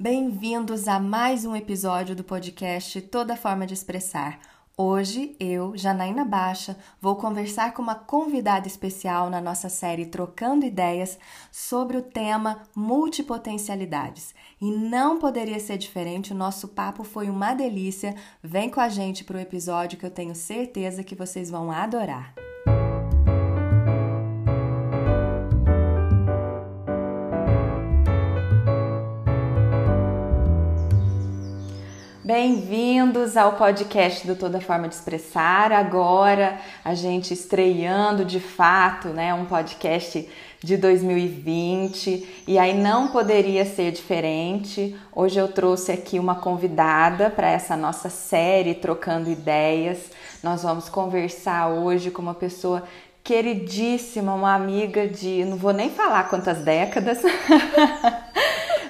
Bem-vindos a mais um episódio do podcast Toda Forma de Expressar. Hoje eu, Janaína Baixa, vou conversar com uma convidada especial na nossa série Trocando Ideias sobre o tema multipotencialidades. E não poderia ser diferente, o nosso papo foi uma delícia. Vem com a gente para o episódio que eu tenho certeza que vocês vão adorar. Bem-vindos ao podcast do Toda Forma de Expressar. Agora a gente estreando de fato, né, um podcast de 2020 e aí não poderia ser diferente. Hoje eu trouxe aqui uma convidada para essa nossa série Trocando Ideias. Nós vamos conversar hoje com uma pessoa queridíssima, uma amiga de, não vou nem falar quantas décadas.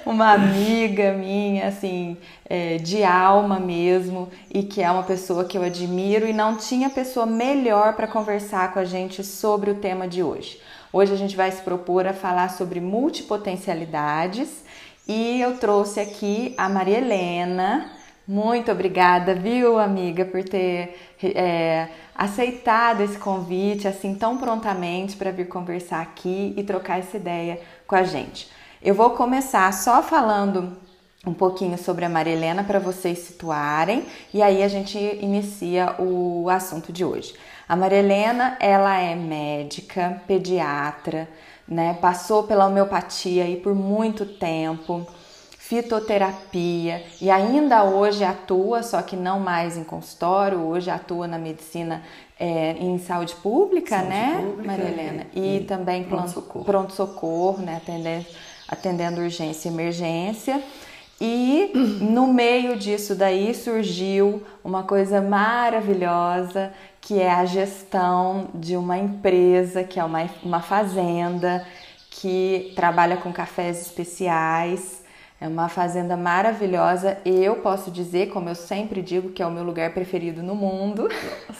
uma amiga minha, assim, é, de alma mesmo, e que é uma pessoa que eu admiro, e não tinha pessoa melhor para conversar com a gente sobre o tema de hoje. Hoje a gente vai se propor a falar sobre multipotencialidades e eu trouxe aqui a Maria Helena. Muito obrigada, viu, amiga, por ter é, aceitado esse convite assim tão prontamente para vir conversar aqui e trocar essa ideia com a gente. Eu vou começar só falando um pouquinho sobre a Maria Helena para vocês situarem e aí a gente inicia o assunto de hoje. A Maria Helena, ela é médica, pediatra, né? Passou pela homeopatia aí por muito tempo, fitoterapia e ainda hoje atua, só que não mais em consultório, hoje atua na medicina é, em saúde pública, saúde né, pública, Maria Helena? E, e também pronto-socorro, pronto -socorro, né? Atendendo atendendo urgência e emergência. E no meio disso daí surgiu uma coisa maravilhosa que é a gestão de uma empresa, que é uma, uma fazenda que trabalha com cafés especiais. É uma fazenda maravilhosa. Eu posso dizer, como eu sempre digo, que é o meu lugar preferido no mundo.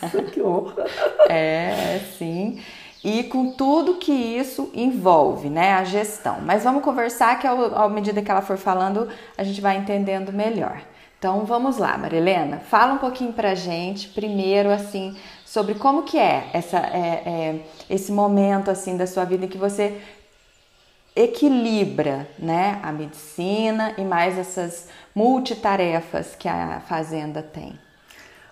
Nossa, que honra! é, sim e com tudo que isso envolve, né, a gestão. Mas vamos conversar que à medida que ela for falando, a gente vai entendendo melhor. Então vamos lá, Marilena, fala um pouquinho pra gente, primeiro assim, sobre como que é, essa, é, é esse momento assim da sua vida que você equilibra, né, a medicina e mais essas multitarefas que a fazenda tem.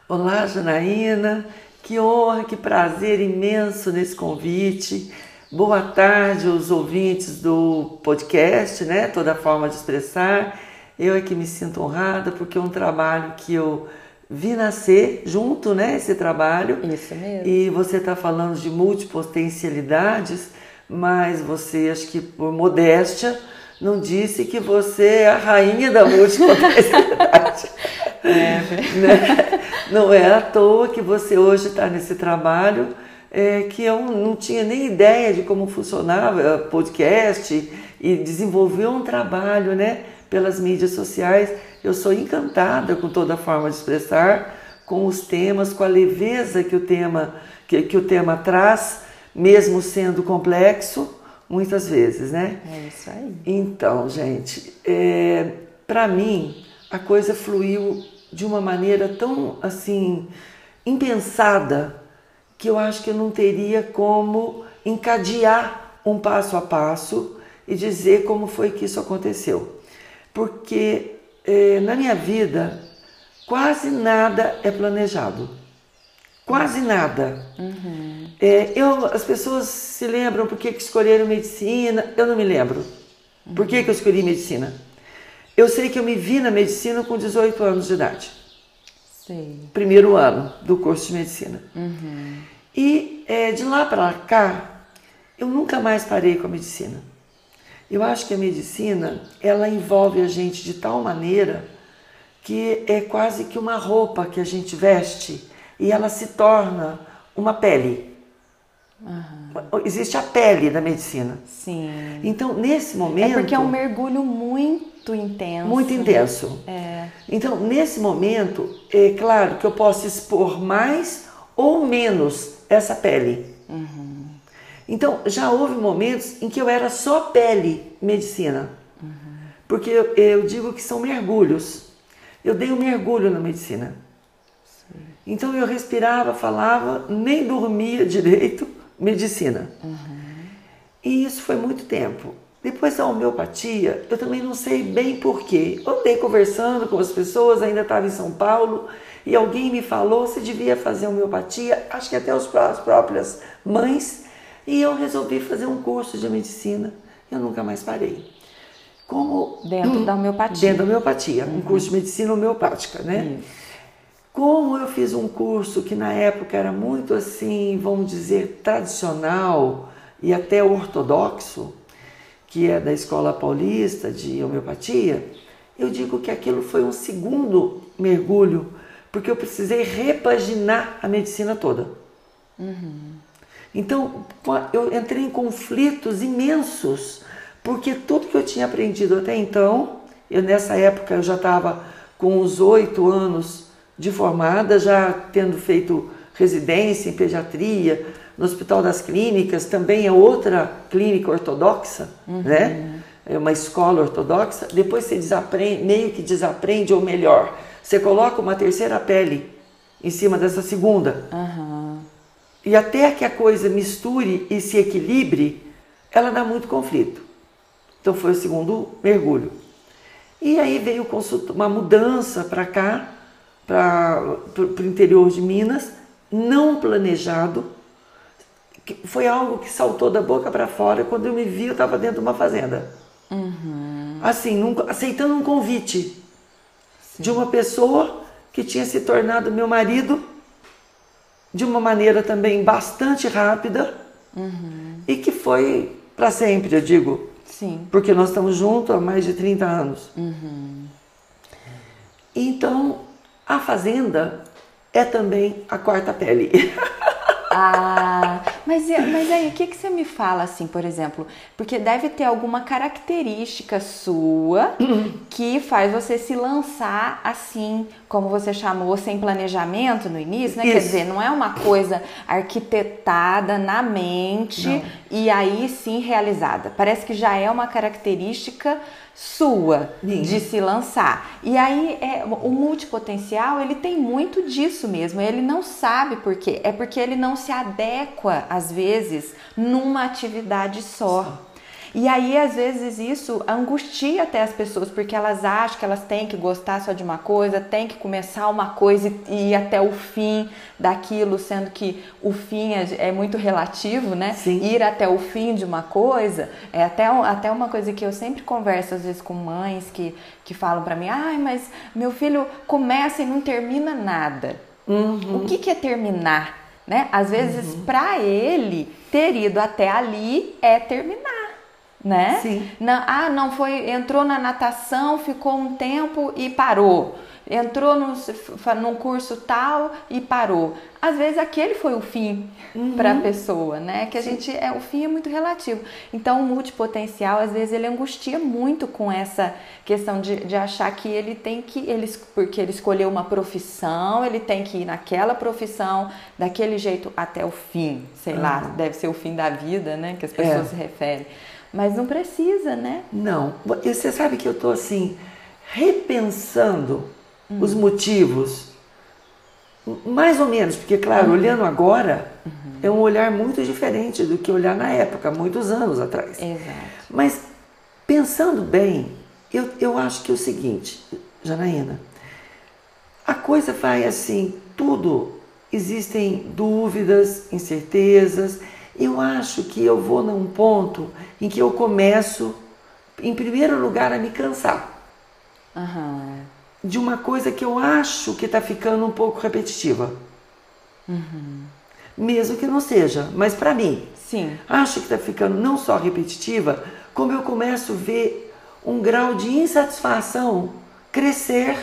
Olá, Janaína. Que honra, que prazer imenso nesse convite. Boa tarde aos ouvintes do podcast, né? Toda forma de expressar. Eu é que me sinto honrada porque é um trabalho que eu vi nascer junto, né? Esse trabalho. Isso mesmo. E você está falando de multipotencialidades, mas você, acho que por modéstia, não disse que você é a rainha da multipotencialidade. é, né? Não é à toa que você hoje está nesse trabalho, é, que eu não tinha nem ideia de como funcionava podcast e desenvolveu um trabalho né, pelas mídias sociais. Eu sou encantada com toda a forma de expressar, com os temas, com a leveza que o tema, que, que o tema traz, mesmo sendo complexo, muitas vezes, né? É isso aí. Então, gente, é, para mim a coisa fluiu de uma maneira tão assim impensada que eu acho que eu não teria como encadear um passo a passo e dizer como foi que isso aconteceu. Porque é, na minha vida quase nada é planejado. Quase nada. Uhum. É, eu, as pessoas se lembram por que, escolheram medicina. Eu não me lembro. Por que, que eu escolhi medicina? Eu sei que eu me vi na medicina com 18 anos de idade. Sim. Primeiro ano do curso de medicina. Uhum. E é, de lá para cá, eu nunca mais parei com a medicina. Eu acho que a medicina, ela envolve a gente de tal maneira que é quase que uma roupa que a gente veste e ela se torna uma pele. Uhum. Existe a pele da medicina. Sim. Então, nesse momento. É porque é um mergulho muito muito intenso. Muito intenso. É. Então, nesse momento, é claro que eu posso expor mais ou menos essa pele. Uhum. Então, já houve momentos em que eu era só pele medicina. Uhum. Porque eu, eu digo que são mergulhos. Eu dei um mergulho na medicina. Então eu respirava, falava, nem dormia direito, medicina. Uhum. E isso foi muito tempo. Depois da homeopatia, eu também não sei bem porquê. Andei conversando com as pessoas, ainda estava em São Paulo, e alguém me falou se devia fazer homeopatia, acho que até as próprias mães, e eu resolvi fazer um curso de medicina. Eu nunca mais parei. Como dentro hum, da homeopatia. Dentro da homeopatia, uhum. um curso de medicina homeopática, né? Isso. Como eu fiz um curso que na época era muito assim, vamos dizer, tradicional e até ortodoxo, que é da Escola Paulista de Homeopatia, eu digo que aquilo foi um segundo mergulho, porque eu precisei repaginar a medicina toda. Uhum. Então, eu entrei em conflitos imensos, porque tudo que eu tinha aprendido até então, eu nessa época eu já estava com uns oito anos de formada, já tendo feito residência em pediatria, no Hospital das Clínicas, também é outra clínica ortodoxa, uhum. né? É uma escola ortodoxa. Depois você desaprende, meio que desaprende, ou melhor, você coloca uma terceira pele em cima dessa segunda. Uhum. E até que a coisa misture e se equilibre, ela dá muito conflito. Então foi o segundo mergulho. E aí veio uma mudança para cá, para o interior de Minas, não planejado. Foi algo que saltou da boca para fora. Quando eu me vi, eu estava dentro de uma fazenda. Uhum. Assim, num, aceitando um convite Sim. de uma pessoa que tinha se tornado meu marido de uma maneira também bastante rápida uhum. e que foi para sempre, eu digo. Sim. Porque nós estamos juntos há mais de 30 anos. Uhum. Então, a fazenda é também a quarta pele. Ah, mas, mas aí, o que, que você me fala assim, por exemplo? Porque deve ter alguma característica sua que faz você se lançar assim, como você chamou, sem planejamento no início, né? Isso. Quer dizer, não é uma coisa arquitetada na mente não. e aí sim realizada. Parece que já é uma característica sua Sim. de se lançar. E aí é, o multipotencial, ele tem muito disso mesmo. Ele não sabe por quê. É porque ele não se adequa às vezes numa atividade só. E aí, às vezes, isso angustia até as pessoas, porque elas acham que elas têm que gostar só de uma coisa, têm que começar uma coisa e ir até o fim daquilo, sendo que o fim é, é muito relativo, né? Sim. Ir até o fim de uma coisa é até, até uma coisa que eu sempre converso, às vezes, com mães que, que falam para mim: ai, mas meu filho começa e não termina nada. Uhum. O que, que é terminar? Né? Às vezes, uhum. para ele, ter ido até ali é terminar né? Sim. Não, ah, não foi, entrou na natação, ficou um tempo e parou. Entrou num, num curso tal e parou. Às vezes aquele foi o fim uhum. para a pessoa, né? Que a Sim. gente é o fim é muito relativo. Então o multipotencial às vezes ele angustia muito com essa questão de, de achar que ele tem que ele porque ele escolheu uma profissão, ele tem que ir naquela profissão daquele jeito até o fim, sei uhum. lá, deve ser o fim da vida, né? Que as pessoas é. se referem. Mas não precisa, né? Não. E você sabe que eu estou assim, repensando uhum. os motivos. Mais ou menos, porque, claro, uhum. olhando agora, uhum. é um olhar muito diferente do que olhar na época, muitos anos atrás. Exato. Mas, pensando bem, eu, eu acho que é o seguinte, Janaína, a coisa vai assim, tudo, existem dúvidas, incertezas, eu acho que eu vou num ponto em que eu começo, em primeiro lugar, a me cansar. Uhum. De uma coisa que eu acho que está ficando um pouco repetitiva. Uhum. Mesmo que não seja, mas para mim. Sim. Acho que está ficando não só repetitiva, como eu começo a ver um grau de insatisfação crescer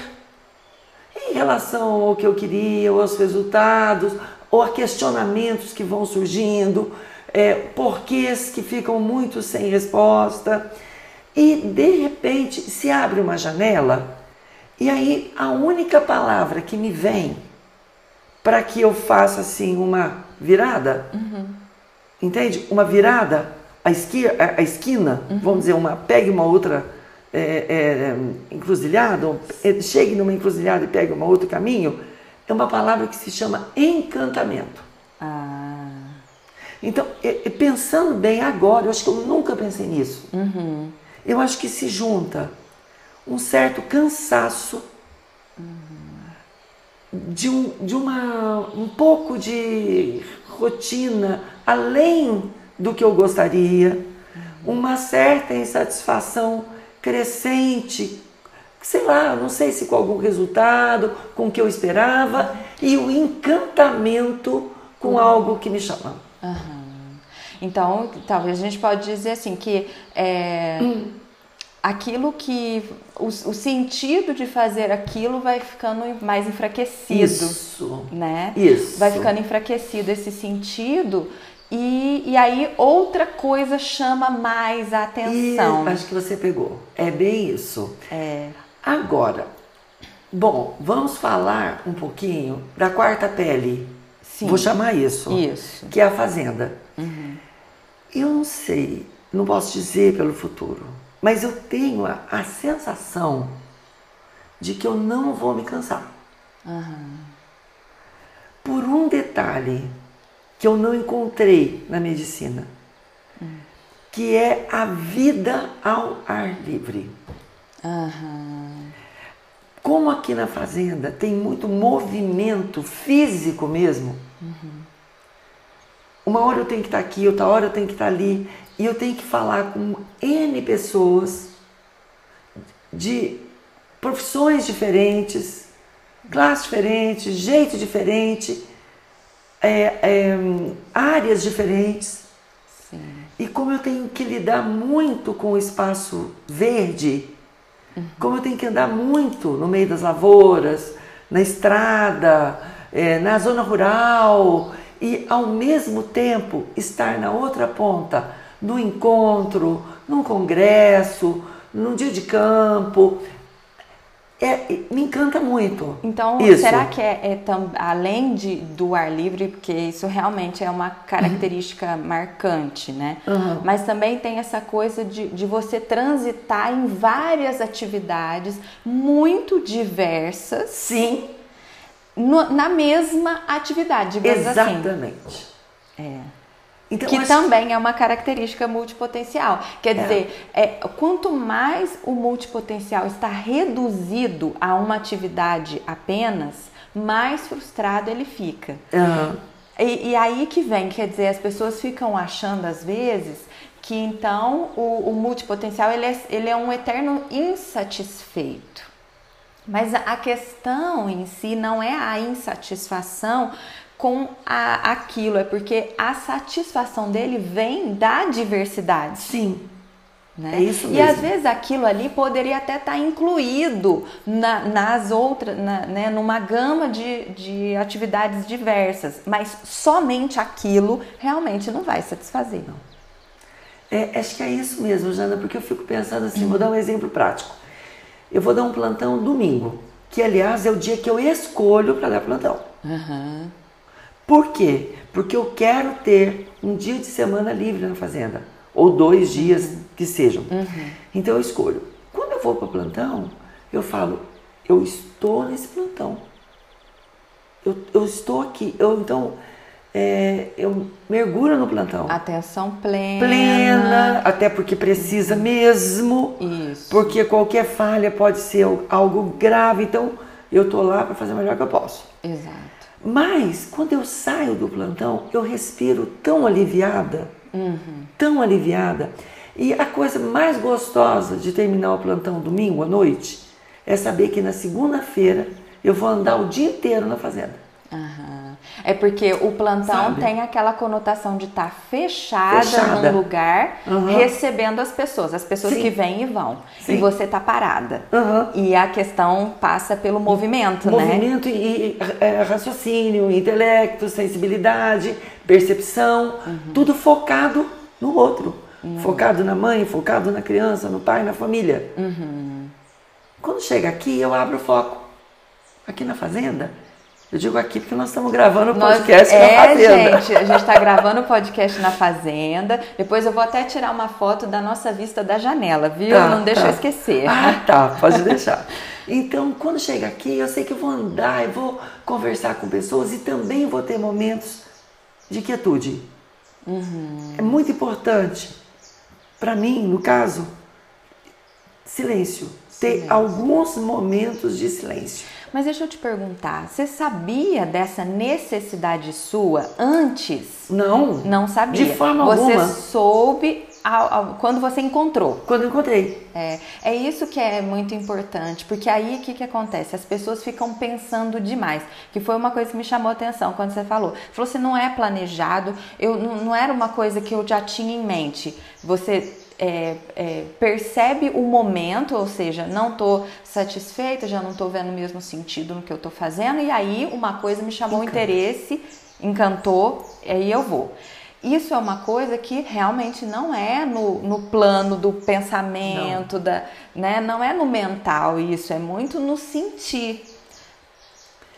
em relação ao que eu queria, ou aos resultados, ou a questionamentos que vão surgindo, é, porquês que ficam muito sem resposta. E de repente se abre uma janela, e aí a única palavra que me vem para que eu faça assim uma virada, uhum. entende? Uma virada, a, esqui, a, a esquina, uhum. vamos dizer, uma pegue uma outra é, é, encruzilhada, é, chegue numa encruzilhada e pegue um outro caminho, é uma palavra que se chama encantamento. Ah. Então, é, é, pensando bem agora, eu acho que eu nunca pensei nisso. Uhum. Eu acho que se junta um certo cansaço de, um, de uma, um pouco de rotina além do que eu gostaria, uma certa insatisfação crescente, sei lá, não sei se com algum resultado, com o que eu esperava, e o encantamento com algo que me chama. Aham. Então, talvez a gente pode dizer assim que é, aquilo que o, o sentido de fazer aquilo vai ficando mais enfraquecido, Isso. né? Isso. Vai ficando enfraquecido esse sentido e, e aí outra coisa chama mais a E atenção. acho que você pegou. É bem isso. É. Agora, bom, vamos falar um pouquinho da quarta pele. Sim. Vou chamar isso. Isso. Que é a fazenda. Eu não sei, não posso dizer pelo futuro, mas eu tenho a, a sensação de que eu não vou me cansar. Por um detalhe que eu não encontrei na medicina, que é a vida ao ar livre. Aham. Como aqui na fazenda tem muito movimento físico mesmo, uma hora eu tenho que estar aqui, outra hora eu tenho que estar ali, e eu tenho que falar com N pessoas de profissões diferentes, classes diferentes, jeito diferente, é, é, áreas diferentes. Sim. E como eu tenho que lidar muito com o espaço verde, como eu tenho que andar muito no meio das lavouras, na estrada, eh, na zona rural, e ao mesmo tempo estar na outra ponta, no encontro, num congresso, num dia de campo, é, me encanta muito. Então, Isso. será que é, é tam- além de, do ar livre, porque isso realmente é uma característica marcante, né? Uhum. Mas também tem essa coisa de, de você transitar em várias atividades muito diversas Sim, no- na mesma atividade, digamos assim. exatamente. É. Então, que acho também é uma característica multipotencial. Quer dizer, é, quanto mais o multipotencial está reduzido a uma atividade apenas, mais frustrado ele fica. Aham. E, e aí que vem, quer dizer, as pessoas ficam achando às vezes que então o, o multipotencial ele é, ele é um eterno insatisfeito. Mas a questão em si não é a insatisfação com a, aquilo, é porque a satisfação dele vem da diversidade. sim, Né? É isso E mesmo. às vezes aquilo ali poderia até estar incluído na- nas outras, na- né, numa gama de, de atividades diversas, mas somente aquilo realmente não vai satisfazer. Não. É, acho que é isso mesmo, Jana, porque eu fico pensando assim, vou dar um exemplo prático. Eu vou dar um plantão domingo, que aliás é o dia que eu escolho para dar plantão. Por quê? Porque eu quero ter um dia de semana livre na fazenda, ou dois dias que sejam. Então eu escolho. Quando eu vou para o plantão, eu falo, eu estou nesse plantão. Eu, eu estou aqui. Eu, então, é, eu mergulho no plantão Atenção plena. plena, até porque precisa mesmo, Isso. porque qualquer falha pode ser algo grave, então eu tô lá para fazer o melhor que eu posso. Exato. Mas quando eu saio do plantão, eu respiro tão aliviada, tão aliviada. E a coisa mais gostosa de terminar o plantão domingo à noite é saber que na segunda-feira eu vou andar o dia inteiro na fazenda. Aham. É porque o plantão Sabe? tem aquela conotação de estar fechada, Fechada. num lugar, Aham. recebendo as pessoas, as pessoas Sim. que vêm e vão. Sim. E você tá parada. Aham. E a questão passa pelo movimento, né? Movimento e, é, raciocínio, intelecto, sensibilidade, percepção, tudo focado no outro. Focado na mãe, focado na criança, no pai, na família. Quando chega aqui, eu abro o foco. Aqui na fazenda, Eu digo aqui porque nós estamos gravando o podcast nós, na é, fazenda. gente, a gente está gravando o podcast na fazenda. Depois eu vou até tirar uma foto da nossa vista da janela, viu? Tá, Não deixa tá. eu esquecer. Ah, tá, pode deixar. Então, quando chega aqui, eu sei que eu vou andar, eu vou conversar com pessoas e também vou ter momentos de quietude. É muito importante, para mim, no caso, silêncio. Ter Silêncio. alguns momentos de silêncio. Mas deixa eu te perguntar, você sabia dessa necessidade sua antes? Não, Não sabia. De forma você alguma. soube ao- ao- quando você encontrou. quando eu encontrei. É, é isso que é muito importante, porque aí o que, que acontece? As pessoas ficam pensando demais, que foi uma coisa que me chamou a atenção quando você falou. Você falou assim, não é planejado, eu, não, não era uma coisa que eu já tinha em mente. Você é, é, percebe o momento, ou seja, não estou satisfeita, já não estou vendo o mesmo sentido no que eu estou fazendo, e aí uma coisa me chamou o Encanta. interesse, encantou, e aí eu vou. Isso é uma coisa que realmente não é no, no plano do pensamento, da, né? não é no mental isso, é muito no sentir.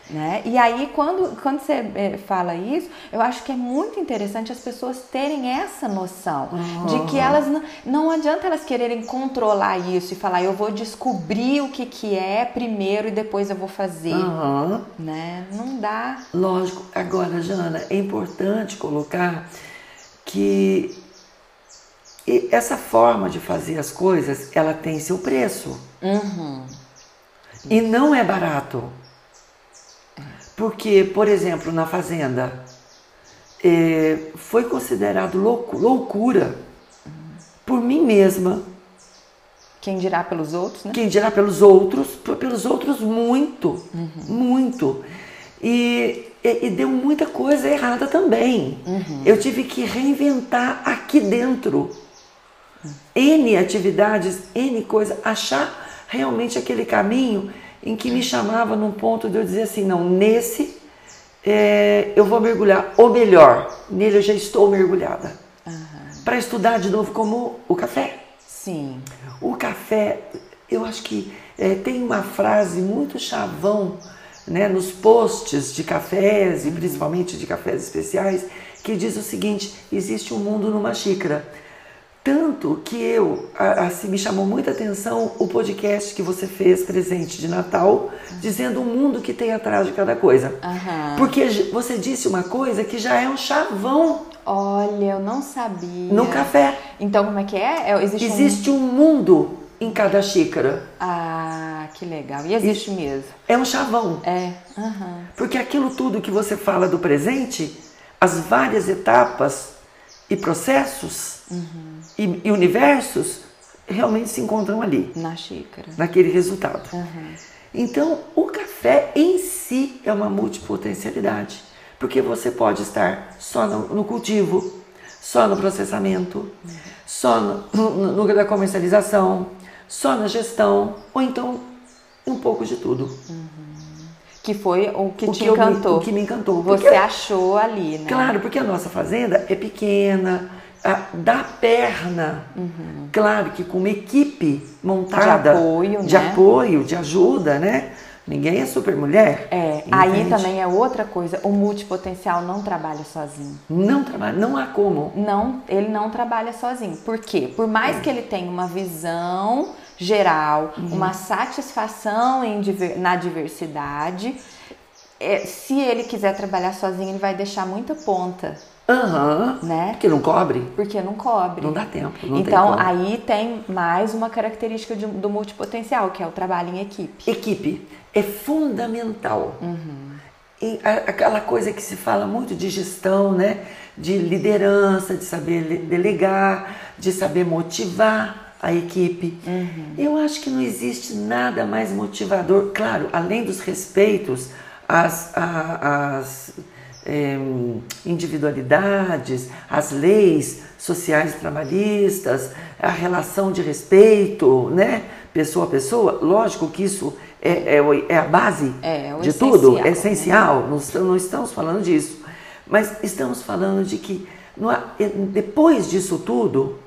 Né? E aí, quando, quando você eh, fala isso, eu acho que é muito interessante as pessoas terem essa noção de que elas não, não adianta elas quererem controlar isso e falar, eu vou descobrir o que, que é primeiro e depois eu vou fazer. Aham. Né? Não dá. Lógico. Agora, Jana, é importante colocar que essa forma de fazer as coisas, ela tem seu preço. E não é barato. Porque, por exemplo, na fazenda, eh, foi considerado loucu- loucura por mim mesma Quem dirá pelos outros, né? quem dirá pelos outros, pelos outros muito, muito. E, e, e deu muita coisa errada também. Eu tive que reinventar aqui dentro. N atividades, N coisas, achar realmente aquele caminho em que me chamava num ponto de eu dizer assim, não, nesse é, eu vou mergulhar, ou melhor, nele eu já estou mergulhada. Para estudar de novo como o café. Sim. O café, eu acho que eh, tem uma frase muito chavão né, nos posts de cafés e principalmente de cafés especiais que diz o seguinte: existe um mundo numa xícara. Tanto que eu, assim, me chamou muita atenção o podcast que você fez presente de Natal, dizendo o mundo que tem atrás de cada coisa. Aham. Porque você disse uma coisa que já é um chavão Olha, eu não sabia. no café. Então, como é que é? É, Existe, um... Existe um mundo em cada xícara. Ah, que legal. E existe mesmo. É um chavão. É. Aham. Porque aquilo tudo que você fala do presente, as várias etapas e processos e, e universos realmente se encontram ali, Na xícara. naquele resultado. Então, o café em si é uma multipotencialidade, porque você pode estar só no, no cultivo, só no processamento, só no, no, no- na comercialização, só na gestão, ou então um pouco de tudo. Que foi o que O te que eu me- encantou. o que me encantou. Você Porque- achou ali, né? Claro, porque a nossa fazenda é pequena, a- dá perna. Claro que com uma equipe montada. De apoio, de né? apoio, de ajuda, né? Ninguém é super mulher. É, aí entende? também é outra coisa. O multipotencial não trabalha sozinho. Não trabalha, não há como. Não, ele não trabalha sozinho. Por quê? Por mais que ele tenha uma visão geral, Uhum. uma satisfação em na diversidade, é, se ele quiser trabalhar sozinho, ele vai deixar muita ponta, Aham. né? Porque não cobre, Porque não cobre. não dá tempo. Não então, tem aí tem mais uma característica de- do multipotencial, que é o trabalho em equipe. Equipe é fundamental. Uhum. E a- aquela coisa que se fala muito de gestão, né? De liderança, de saber le- delegar, de saber motivar a equipe. Uhum. Eu acho que não existe nada mais motivador, claro, além dos respeitos às, às, em, individualidades, às leis sociais e trabalhistas, a relação de respeito, né? Pessoa a pessoa, lógico que isso é, é, é a base É, o de tudo, é essencial, não, estamos- não estamos falando disso. Mas estamos falando de que não eh, depois disso tudo,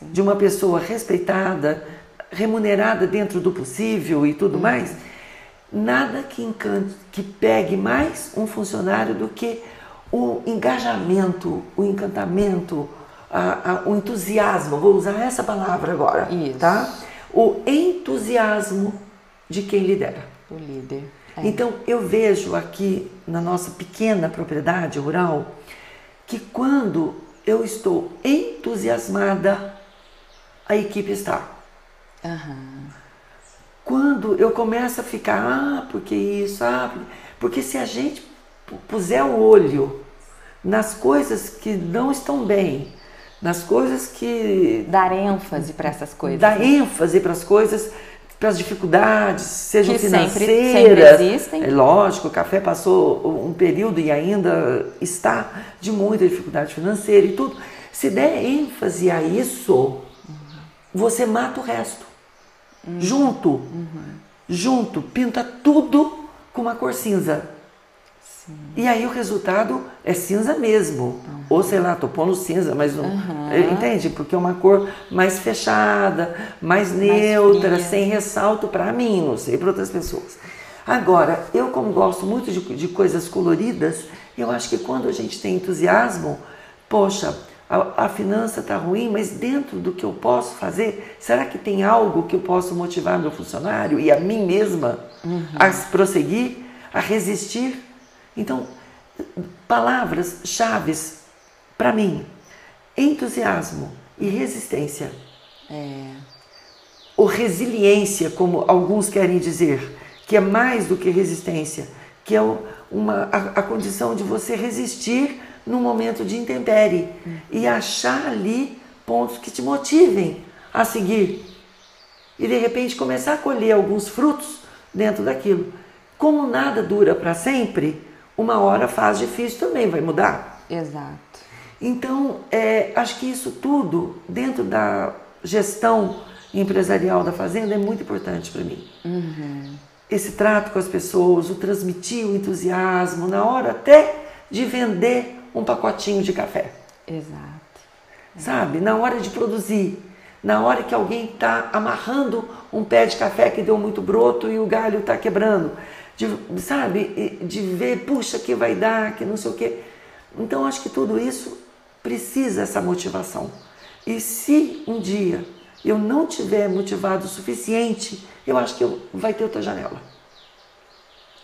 de uma pessoa respeitada, remunerada dentro do possível e tudo mais, nada que encante, que pegue mais um funcionário do que o engajamento, o encantamento, a, a, o entusiasmo. Vou usar essa palavra agora, Isso. tá? O entusiasmo de quem lidera. O líder. É. Então eu vejo aqui na nossa pequena propriedade rural que quando eu estou entusiasmada, a equipe está. Aham. Quando eu começo a ficar, ah, porque isso, ah, porque... porque se a gente pu- puser o olho nas coisas que não estão bem, nas coisas que Dar ênfase para essas coisas. dá né? ênfase para as coisas, para as dificuldades, sejam Que sempre- financeiras. sempre existem. É lógico, o café passou um período e ainda está de muita dificuldade financeira e tudo. Se der ênfase a isso, você mata o resto. Junto, junto, pinta tudo com uma cor cinza. E aí o resultado é cinza mesmo. Ou sei lá, tô pondo cinza, mas não. é, Entende? Porque é uma cor mais fechada, mais neutra, fria. sem ressalto para mim, não sei para outras pessoas. Agora, eu como gosto muito de, de coisas coloridas, eu acho que quando a gente tem entusiasmo, poxa, a, a finança tá ruim, mas dentro do que eu posso fazer, será que tem algo que eu posso motivar meu funcionário e a mim mesma a prosseguir, a resistir? Então, palavras chaves para mim: entusiasmo e resistência. É. Ou resiliência, como alguns querem dizer, que é mais do que resistência, que é uma, a, a condição de você resistir num momento de intempérie e achar ali pontos que te motivem a seguir e de repente começar a colher alguns frutos dentro daquilo. Como nada dura para sempre, uma hora fase difícil também vai mudar. Exato. Então, é, acho que isso tudo, dentro da gestão empresarial da fazenda, é muito importante para mim. Esse trato com as pessoas, o transmitir o entusiasmo, na hora até de vender um pacotinho de café Exato. sabe? Na hora de produzir, na hora que alguém está amarrando um pé de café que deu muito broto e o galho está quebrando, de, sabe? De ver, puxa, que vai dar, que não sei o quê. Então, acho que tudo isso precisa essa motivação. E se um dia eu não tiver motivado o suficiente, eu acho que eu, vai ter outra janela.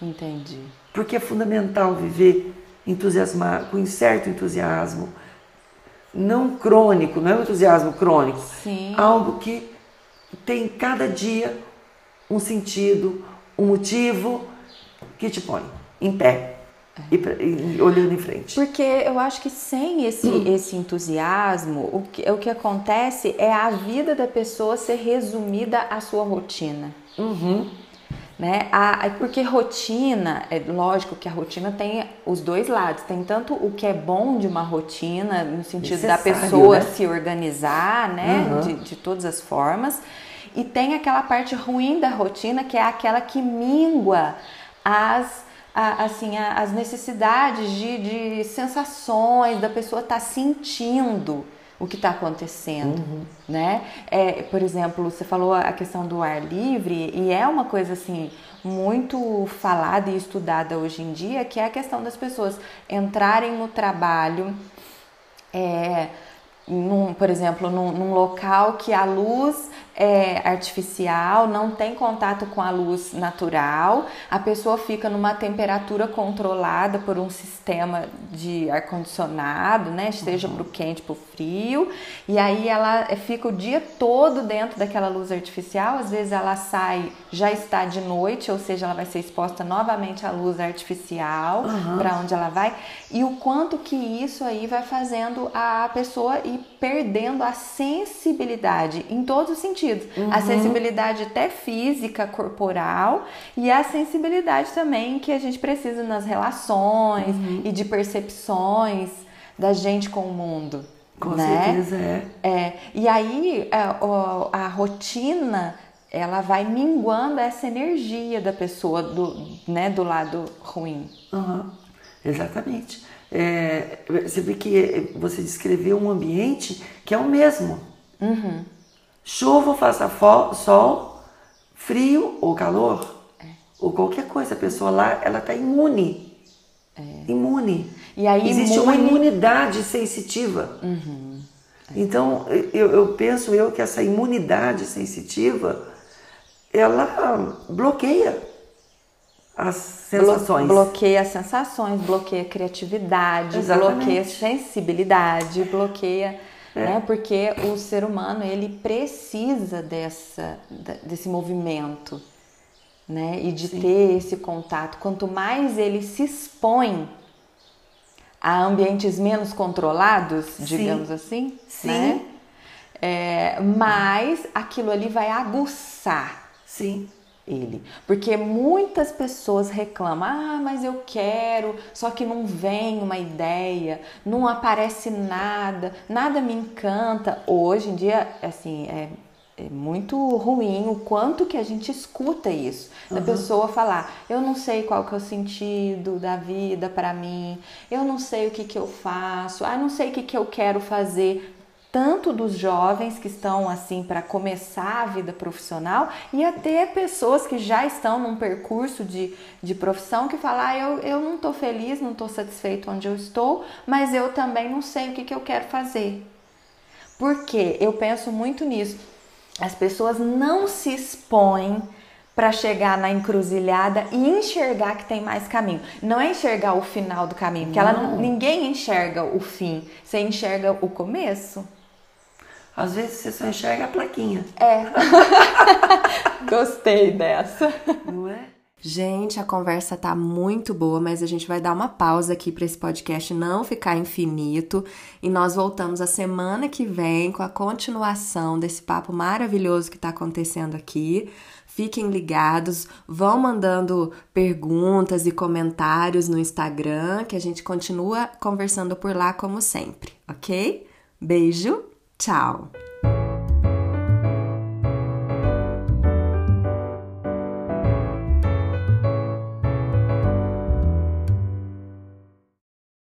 Entendi. Porque é fundamental viver entusiasmado, com certo entusiasmo, não crônico, não é um entusiasmo crônico, Sim. algo que tem cada dia um sentido, um motivo que te põe em pé e, e olhando em frente. Porque eu acho que sem esse, esse entusiasmo, o que, o que acontece é a vida da pessoa ser resumida à sua rotina. Né? A, a- porque rotina, é lógico que a rotina tem os dois lados. Tem tanto o que é bom de uma rotina, no sentido da Necessário, pessoa né? se organizar, né? Uhum. De, de todas as formas. E tem aquela parte ruim da rotina, que é aquela que mingua as, a- assim, a- as necessidades de, de sensações da pessoa estar sentindo o que está acontecendo, né? É, por exemplo, você falou a questão do ar livre e é uma coisa assim muito falada e estudada hoje em dia, que é a questão das pessoas entrarem no trabalho é, num, por exemplo, num, num local que a luz é artificial, não tem contato com a luz natural, a pessoa fica numa temperatura controlada por um sistema de ar-condicionado, né? Seja para o quente, para o frio, e aí ela fica o dia todo dentro daquela luz artificial, às vezes ela sai, já está de noite, ou seja, ela vai ser exposta novamente à luz artificial para onde ela vai, e o quanto que isso aí vai fazendo a pessoa ir perdendo a sensibilidade em todos os sentidos. A sensibilidade até física, corporal, e a sensibilidade também que a gente precisa nas relações e de percepções da gente com o mundo. Com né? certeza é. É, e aí a, o- a rotina ela vai minguando essa energia da pessoa do, né, do lado ruim. Aham, Exatamente. É, você vê que você descreveu um ambiente que é o mesmo. Chova ou faça sol, frio ou calor. ou qualquer coisa, a pessoa lá, ela está imune. É. Imune. E aí, Existe imune... uma imunidade sensitiva. Uhum. É. Então, eu, eu penso eu que essa imunidade sensitiva, ela bloqueia as sensações. Bloqueia as sensações, bloqueia a criatividade, Exatamente. bloqueia a sensibilidade, bloqueia é. Né? Porque o ser humano ele precisa dessa, desse movimento né? e de Sim. ter esse contato. Quanto mais ele se expõe a ambientes menos controlados, Sim. digamos assim, Sim. né? É, mais aquilo ali vai aguçar. Sim ele. Porque muitas pessoas reclamam: ah, mas eu quero, só que não vem uma ideia, não aparece nada, nada me encanta. Hoje em dia, assim, é, é muito ruim o quanto que a gente escuta isso. Da uhum. pessoa falar: eu não sei qual que é o sentido da vida para mim, eu não sei o que, que eu faço, ah, não sei o que, que eu quero fazer tanto dos jovens que estão assim para começar a vida profissional e até pessoas que já estão num percurso de, de profissão que falam, ah, eu, eu não estou feliz, não estou satisfeito onde eu estou, mas eu também não sei o que, que eu quero fazer. Porque eu penso muito nisso. As pessoas não se expõem para chegar na encruzilhada e enxergar que tem mais caminho. Não é enxergar o final do caminho, porque ela não, ninguém enxerga o fim, você enxerga o começo. Às vezes você só enxerga a plaquinha. É. Gostei dessa. Não é? Gente, a conversa tá muito boa, mas a gente vai dar uma pausa aqui para esse podcast não ficar infinito e nós voltamos a semana que vem com a continuação desse papo maravilhoso que tá acontecendo aqui. Fiquem ligados, vão mandando perguntas e comentários no Instagram, que a gente continua conversando por lá como sempre, ok? Beijo! Ciao!